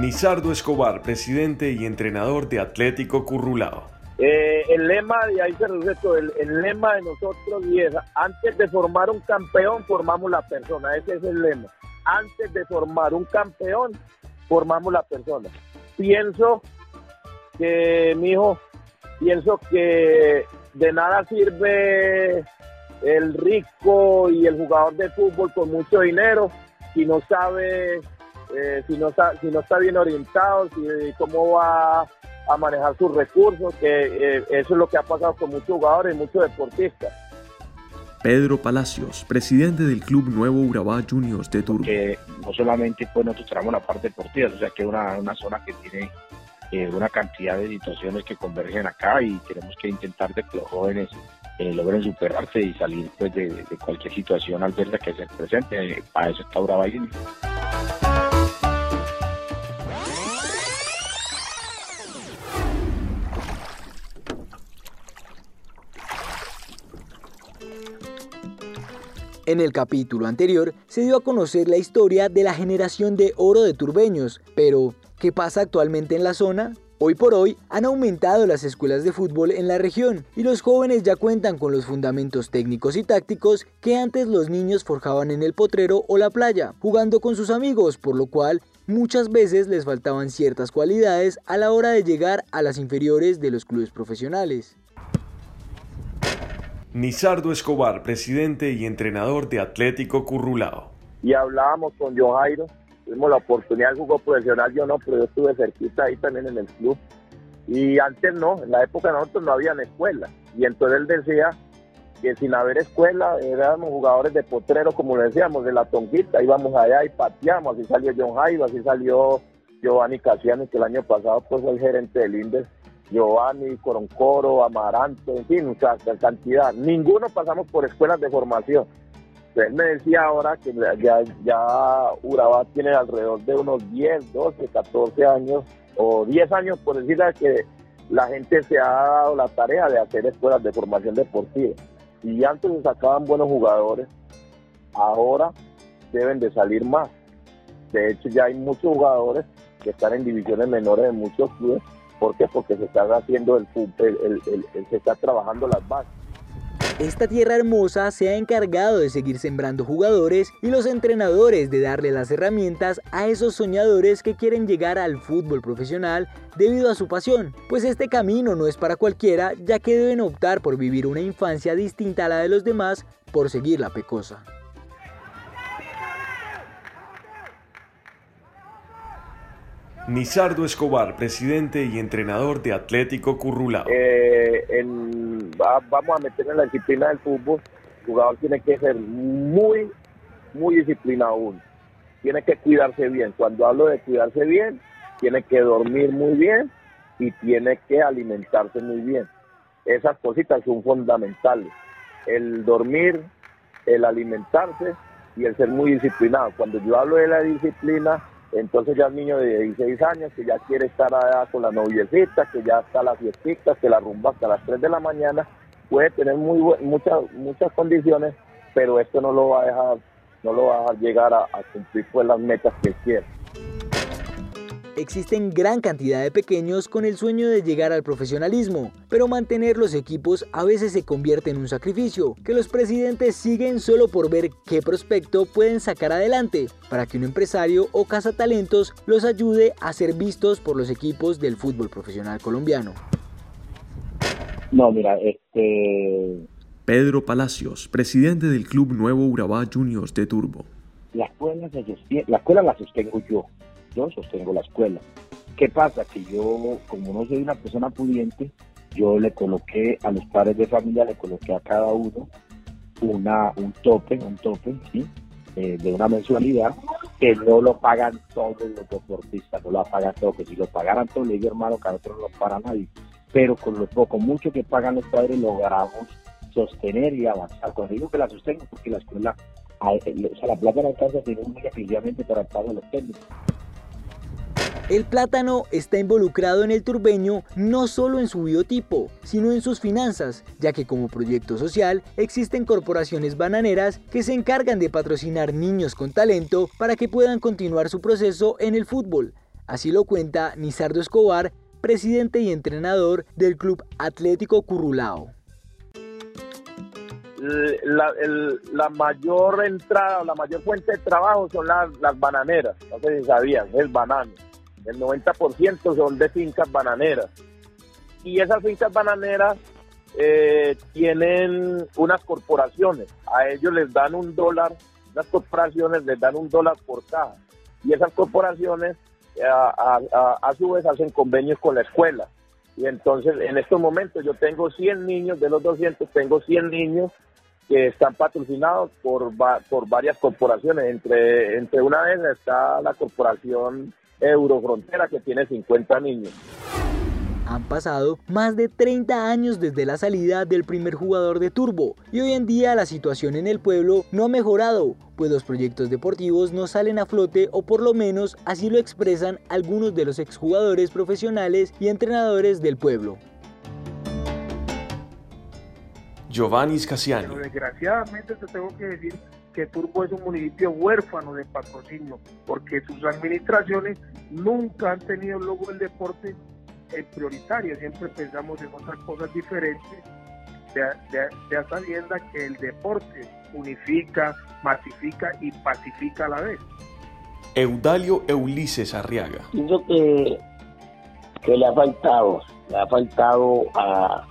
Nizardo Escobar, presidente y entrenador de Atlético Currulao. Eh, el lema, y ahí se reduce el, el, lema de nosotros y es, antes de formar un campeón, formamos la persona, ese es el lema. Antes de formar un campeón, formamos la persona. Pienso que, mi hijo, pienso que de nada sirve el rico y el jugador de fútbol con mucho dinero si no sabe, eh, si, no, si no está bien orientado, si, cómo va a manejar sus recursos, que eh, eso es lo que ha pasado con muchos jugadores y muchos deportistas. Pedro Palacios, presidente del Club Nuevo Urabá Juniors de Turbo. Que no solamente pues nosotros tenemos la parte deportiva, o sea que es una, una zona que tiene eh, una cantidad de situaciones que convergen acá y tenemos que intentar de que los jóvenes eh, logren superarse y salir pues de, de cualquier situación adversa que se presente. Para eso está Urabá Juniors. En el capítulo anterior se dio a conocer la historia de la generación de oro de turbeños, pero ¿qué pasa actualmente en la zona? Hoy por hoy han aumentado las escuelas de fútbol en la región y los jóvenes ya cuentan con los fundamentos técnicos y tácticos que antes los niños forjaban en el potrero o la playa, jugando con sus amigos, por lo cual muchas veces les faltaban ciertas cualidades a la hora de llegar a las inferiores de los clubes profesionales. Nizardo Escobar, presidente y entrenador de Atlético Currulao. Y hablábamos con John Jairo, tuvimos la oportunidad de jugar profesional, yo no, pero yo estuve cerquita ahí también en el club. Y antes no, en la época nosotros no habían escuela. Y entonces él decía que sin haber escuela éramos jugadores de potrero, como decíamos, de la tonquita, íbamos allá y pateamos, así salió John Jairo, así salió Giovanni Casiano, que el año pasado pues fue el gerente del INDES Giovanni, Coroncoro, Amaranto, en fin, o sea, cantidad. Ninguno pasamos por escuelas de formación. Él me decía ahora que ya, Urabá tiene alrededor de unos 10, 12, 14 años, o 10 años por decirle que la gente se ha dado la tarea de hacer escuelas de formación deportiva. Y antes se sacaban buenos jugadores, ahora deben de salir más. De hecho, ya hay muchos jugadores que están en divisiones menores de muchos clubes ¿Por qué? Porque se está haciendo el, el, el, se está trabajando las bases. Esta tierra hermosa se ha encargado de seguir sembrando jugadores y los entrenadores de darle las herramientas a esos soñadores que quieren llegar al fútbol profesional debido a su pasión, pues este camino no es para cualquiera ya que deben optar por vivir una infancia distinta a la de los demás por seguir la pecosa. Nizardo Escobar, presidente y entrenador de Atlético Currulao. Eh, vamos a meter en la disciplina del fútbol. El jugador tiene que ser muy, muy disciplinado uno. Tiene que cuidarse bien. Cuando hablo de cuidarse bien, tiene que dormir muy bien y tiene que alimentarse muy bien. Esas cositas son fundamentales. El dormir, el alimentarse y el ser muy disciplinado. Cuando yo hablo de la disciplina, entonces ya el niño de 16 años que ya quiere estar allá con la noviecita, que ya está las fiestitas, que la rumba hasta las 3 de la mañana, puede tener muy muchas muchas condiciones, pero esto no lo va a dejar, no lo va a dejar llegar a, a cumplir pues las metas que quiere. Existen gran cantidad de pequeños con el sueño de llegar al profesionalismo, pero mantener los equipos a veces se convierte en un sacrificio, que los presidentes siguen solo por ver qué prospecto pueden sacar adelante, para que un empresario o cazatalentos los ayude a ser vistos por los equipos del fútbol profesional colombiano. No, mira, este... Pedro Palacios, presidente del Club Nuevo Urabá Juniors de Turbo. La escuela, la escuela la sostengo yo, sostengo la escuela. ¿Qué pasa? Que yo, como no soy una persona pudiente, yo le coloqué a los padres de familia, le coloqué a cada uno una, un tope, un tope, ¿sí? Eh, de una mensualidad que no lo pagan todos los deportistas, no lo pagan todos, que si lo pagaran todos, le digo hermano, que a nosotros no lo para nadie, pero con lo poco, mucho que pagan los padres logramos sostener y avanzar. Cuando digo que la sostengo, porque la escuela, o sea, la plata no alcanza tiene muy efectivamente para el pago de los técnicos. El plátano está involucrado en el turbeño no solo en su biotipo, sino en sus finanzas, ya que como proyecto social existen corporaciones bananeras que se encargan de patrocinar niños con talento para que puedan continuar su proceso en el fútbol. Así lo cuenta Nizardo Escobar, presidente y entrenador del Club Atlético Currulao. La, mayor entrada, la mayor fuente de trabajo son las, bananeras, no sé si sabían, el banano. El 90% son de fincas bananeras. Y esas fincas bananeras eh, tienen unas corporaciones, a ellos les dan un dólar, las corporaciones les dan un dólar por caja. Y esas corporaciones a, su vez hacen convenios con la escuela. Y entonces en estos momentos yo tengo 100 niños, de los 200 tengo 100 niños que están patrocinados por, por varias corporaciones. Entre, entre una de ellas está la corporación Eurofrontera que tiene 50 niños. Han pasado más de 30 años desde la salida del primer jugador de Turbo y hoy en día la situación en el pueblo no ha mejorado, pues los proyectos deportivos no salen a flote o por lo menos así lo expresan algunos de los exjugadores profesionales y entrenadores del pueblo. Giovanni Scasiani. Pero desgraciadamente te tengo que decir que Turbo es un municipio huérfano de patrocinio, porque sus administraciones nunca han tenido el logo del deporte es prioritario, siempre pensamos en otras cosas diferentes, de, de, sabienda que el deporte unifica, masifica y pacifica a la vez. Eudalio Ulises Arriaga. Pienso que, que le ha faltado, le ha faltado a,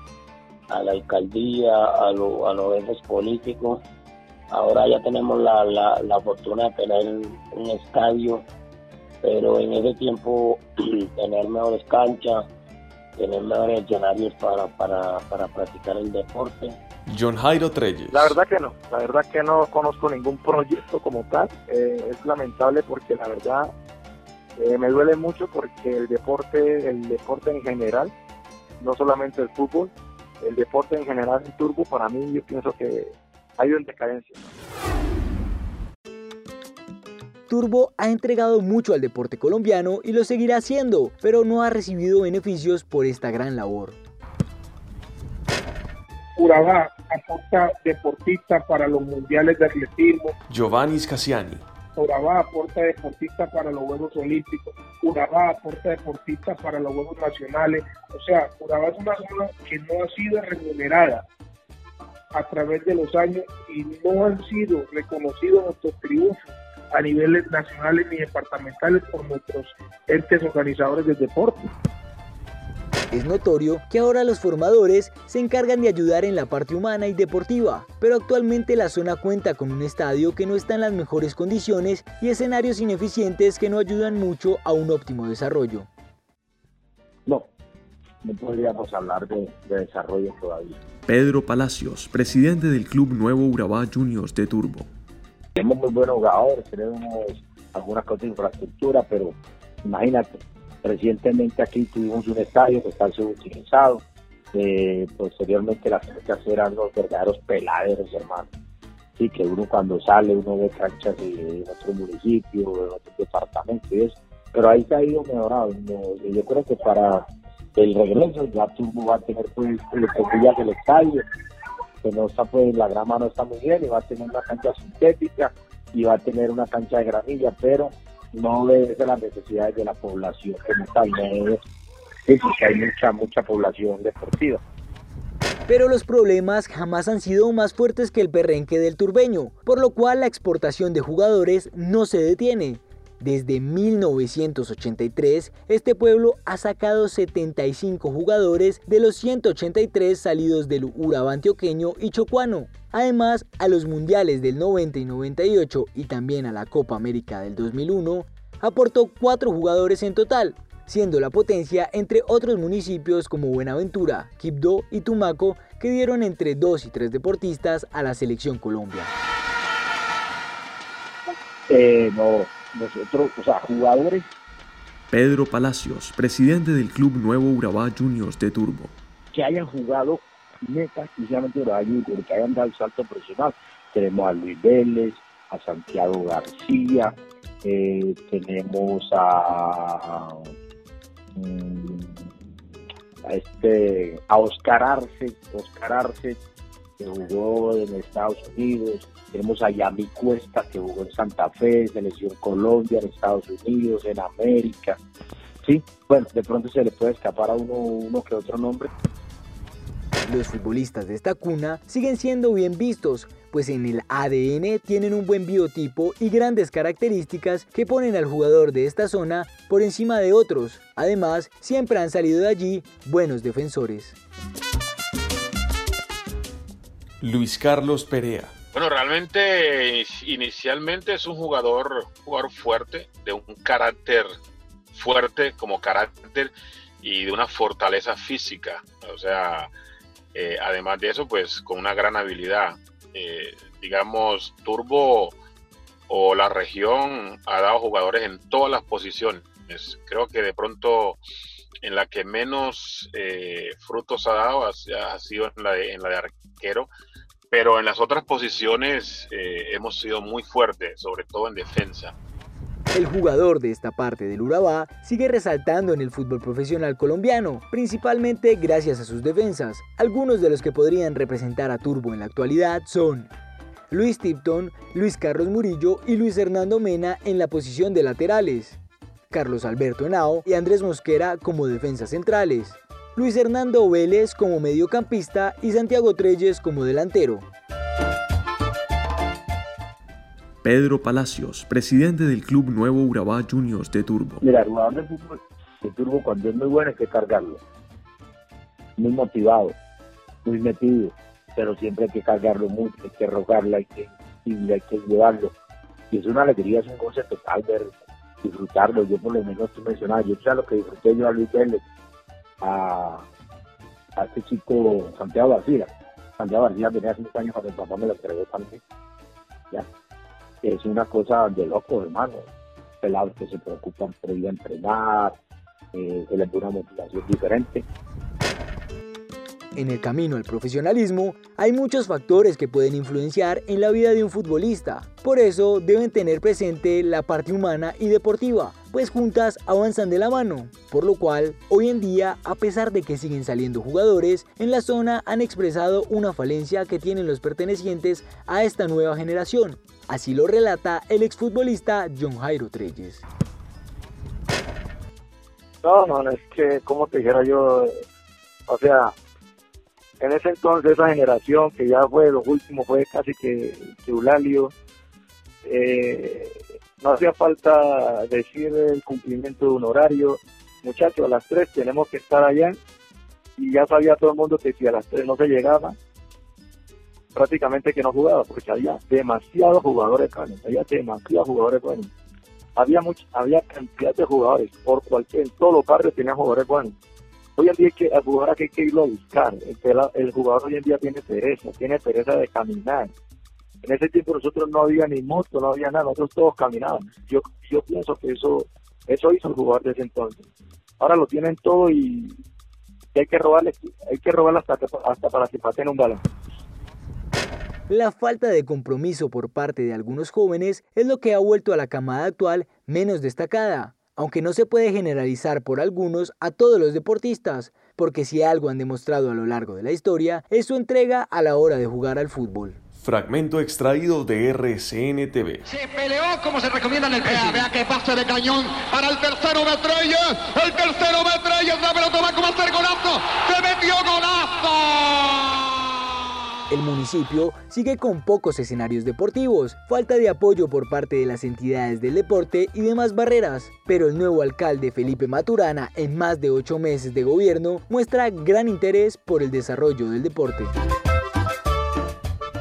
a la alcaldía, a, lo, a los entes políticos. Ahora ya tenemos la, la, la fortuna de tener un estadio pero en ese tiempo tener mejores canchas, tener mejores escenarios para, para, practicar el deporte. John Jairo Treyes. La verdad que no, la verdad que no conozco ningún proyecto como tal. Eh, es lamentable porque la verdad eh, me duele mucho porque el deporte, el deporte en general, no solamente el fútbol, el deporte en general en Turbo, para mí yo pienso que ha ido en decadencia. Turbo ha entregado mucho al deporte colombiano y lo seguirá haciendo, pero no ha recibido beneficios por esta gran labor. Urabá aporta deportistas para los mundiales de atletismo. Giovanni Scasiani. Urabá aporta deportistas para los Juegos Olímpicos. Urabá aporta deportistas para los Juegos Nacionales. O sea, Urabá es una zona que no ha sido remunerada a través de los años y no han sido reconocidos nuestros triunfos a niveles nacionales ni departamentales por nuestros entes organizadores del deporte. Es notorio que ahora los formadores se encargan de ayudar en la parte humana y deportiva, pero actualmente la zona cuenta con un estadio que no está en las mejores condiciones y escenarios ineficientes que no ayudan mucho a un óptimo desarrollo. No, no podríamos hablar de, de desarrollo todavía. Pedro Palacios, presidente del Club Nuevo Urabá Juniors de Turbo. Tenemos muy buenos jugadores, tenemos algunas cosas de infraestructura, pero imagínate, recientemente aquí tuvimos un estadio que está subutilizado. Eh, posteriormente las canchas eran los verdaderos peladeros, hermano. Sí, que uno cuando sale, uno ve canchas de, otro municipio, de otro departamento y eso. Pero ahí se ha ido mejorado. yo creo que para el regreso ya tú va a tener pues el del estadio que no está pues la grama no está muy bien y va a tener una cancha sintética y va a tener una cancha de granilla, pero no obedece las necesidades de la población como tal, es que hay mucha, mucha población deportiva. Pero los problemas jamás han sido más fuertes que el perrenque del turbeño, por lo cual la exportación de jugadores no se detiene. Desde 1983, este pueblo ha sacado 75 jugadores de los 183 salidos del Urabá antioqueño y chocuano. Además, a los mundiales del 90 y 98 y también a la Copa América del 2001, aportó 4 jugadores en total, siendo la potencia entre otros municipios como Buenaventura, Quibdó y Tumaco, que dieron entre 2 y 3 deportistas a la selección Colombia. Eh, no, nosotros, o sea, jugadores. Pedro Palacios, presidente del Club Nuevo Urabá Juniors de Turbo. Que hayan jugado neta, exclusivamente Urabá Juniors, que hayan dado el salto profesional. Tenemos a Luis Vélez, a Santiago García, eh, tenemos a, mm, a, este a Oscar Arce, Oscar Arce, que jugó en Estados Unidos, tenemos a Yami Cuesta, que jugó en Santa Fe, Selección Colombia, en Estados Unidos, en América. sí, bueno, de pronto se le puede escapar a uno, uno que otro nombre. Los futbolistas de esta cuna siguen siendo bien vistos, pues en el ADN tienen un buen biotipo y grandes características que ponen al jugador de esta zona por encima de otros. Además, siempre han salido de allí buenos defensores. Luis Carlos Perea. Bueno, realmente inicialmente es un jugador, jugador fuerte, de un carácter fuerte como carácter y de una fortaleza física. O sea, eh, además de eso, pues con una gran habilidad. Eh, digamos, Turbo o la región ha dado jugadores en todas las posiciones. Creo que de pronto en la que menos eh, frutos ha dado ha, sido en la, de, en la de arquero, pero en las otras posiciones hemos sido muy fuertes, sobre todo en defensa. El jugador de esta parte del Urabá sigue resaltando en el fútbol profesional colombiano, principalmente gracias a sus defensas. Algunos de los que podrían representar a Turbo en la actualidad son Luis Tipton, Luis Carlos Murillo y Luis Hernando Mena en la posición de laterales, Carlos Alberto Henao y Andrés Mosquera como defensas centrales, Luis Hernando Vélez como mediocampista y Santiago Treyes como delantero. Pedro Palacios, presidente del Club Nuevo Urabá Juniors de Turbo. Mira, el jugador de fútbol de Turbo cuando es muy bueno hay que cargarlo. Muy motivado, muy metido, pero siempre hay que cargarlo mucho, hay que rogarlo, hay que, hay que llevarlo. Y es una alegría, es un goce total ver, disfrutarlo. Yo por lo menos tú mencionabas, yo sé lo que disfruté yo a Luis Vélez, a, a este chico Santiago García. Santiago García tenía hace muchos años cuando el papá me lo entregó también. Ya es una cosa de loco, hermano. Pelados que se preocupan por ir a entrenar, eh, se les da una motivación diferente. En el camino al profesionalismo hay muchos factores que pueden influenciar en la vida de un futbolista. Por eso deben tener presente la parte humana y deportiva, pues juntas avanzan de la mano. Por lo cual, hoy en día, a pesar de que siguen saliendo jugadores, en la zona han expresado una falencia que tienen los pertenecientes a esta nueva generación, Así lo relata el exfutbolista John Jairo Treyes. No, no, es que, como te dijera yo, o sea, en ese entonces esa generación que ya fue, lo último fue casi que, Eulalio, eh, no hacía falta decir el cumplimiento de un horario, muchachos, a las 3 tenemos que estar allá, y ya sabía todo el mundo que si a las 3 no se llegaba, prácticamente que no jugaba, porque había demasiados jugadores buenos, había demasiados jugadores buenos. Había mucha, había cantidad de jugadores, por cualquier, en todos los barrios tenían jugadores buenos. Hoy en día que, el jugador hay que irlo a buscar, el, jugador hoy en día tiene pereza, tiene pereza de caminar. En ese tiempo nosotros no había ni moto, no había nada, nosotros todos caminábamos. Yo, yo pienso que eso, eso hizo el jugador de ese entonces. Ahora lo tienen todo y, hay que robarle, hay que robarle hasta, hasta para que pasen un balón. La falta de compromiso por parte de algunos jóvenes es lo que ha vuelto a la camada actual menos destacada, aunque no se puede generalizar por algunos a todos los deportistas, porque si algo han demostrado a lo largo de la historia es su entrega a la hora de jugar al fútbol. Fragmento extraído de RCN TV. Se peleó como se recomienda en el Vea, vea que pase de cañón para el tercero Metrelles. El tercero Metrelles, la pelota va como hacer golazo. Se metió golazo. El municipio sigue con pocos escenarios deportivos, falta de apoyo por parte de las entidades del deporte y demás barreras, pero el nuevo alcalde Felipe Maturana, en más de ocho meses de gobierno, muestra gran interés por el desarrollo del deporte.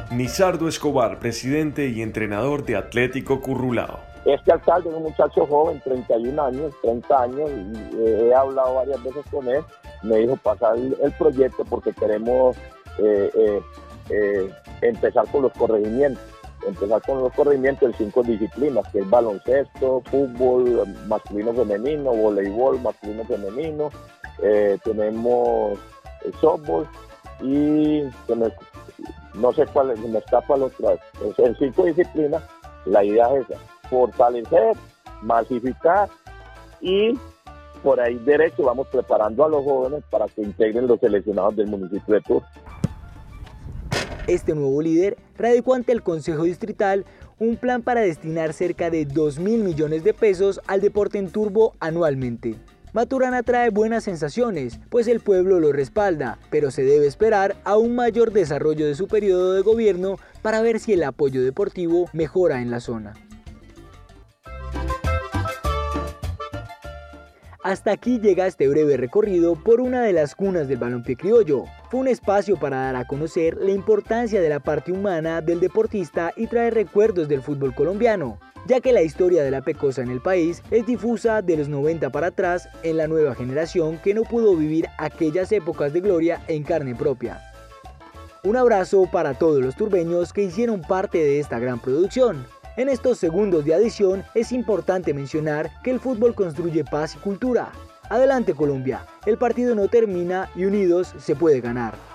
Nizardo Escobar, presidente y entrenador de Atlético Currulao. Este alcalde es un muchacho joven, 31 años, 30 años, y he hablado varias veces con él. Me dijo pasar el proyecto porque queremos eh, eh, eh, empezar con los corregimientos. Empezar con los corregimientos en cinco disciplinas, que es baloncesto, fútbol masculino femenino, voleibol masculino femenino, eh, tenemos el softball y no sé cuál es, me escapa los tres. En cinco disciplinas, la idea es esa, fortalecer, masificar y por ahí derecho vamos preparando a los jóvenes para que integren los seleccionados del municipio de Tour. Este nuevo líder radicó ante el Consejo Distrital un plan para destinar cerca de 2 mil millones de pesos al deporte en turbo anualmente. Maturana trae buenas sensaciones, pues el pueblo lo respalda, pero se debe esperar a un mayor desarrollo de su periodo de gobierno para ver si el apoyo deportivo mejora en la zona. Hasta aquí llega este breve recorrido por una de las cunas del balompié criollo. Fue un espacio para dar a conocer la importancia de la parte humana del deportista y traer recuerdos del fútbol colombiano ya que la historia de la pecosa en el país es difusa de los 90 para atrás en la nueva generación que no pudo vivir aquellas épocas de gloria en carne propia. Un abrazo para todos los turbeños que hicieron parte de esta gran producción. En estos segundos de adición es importante mencionar que el fútbol construye paz y cultura. Adelante Colombia, el partido no termina y unidos se puede ganar.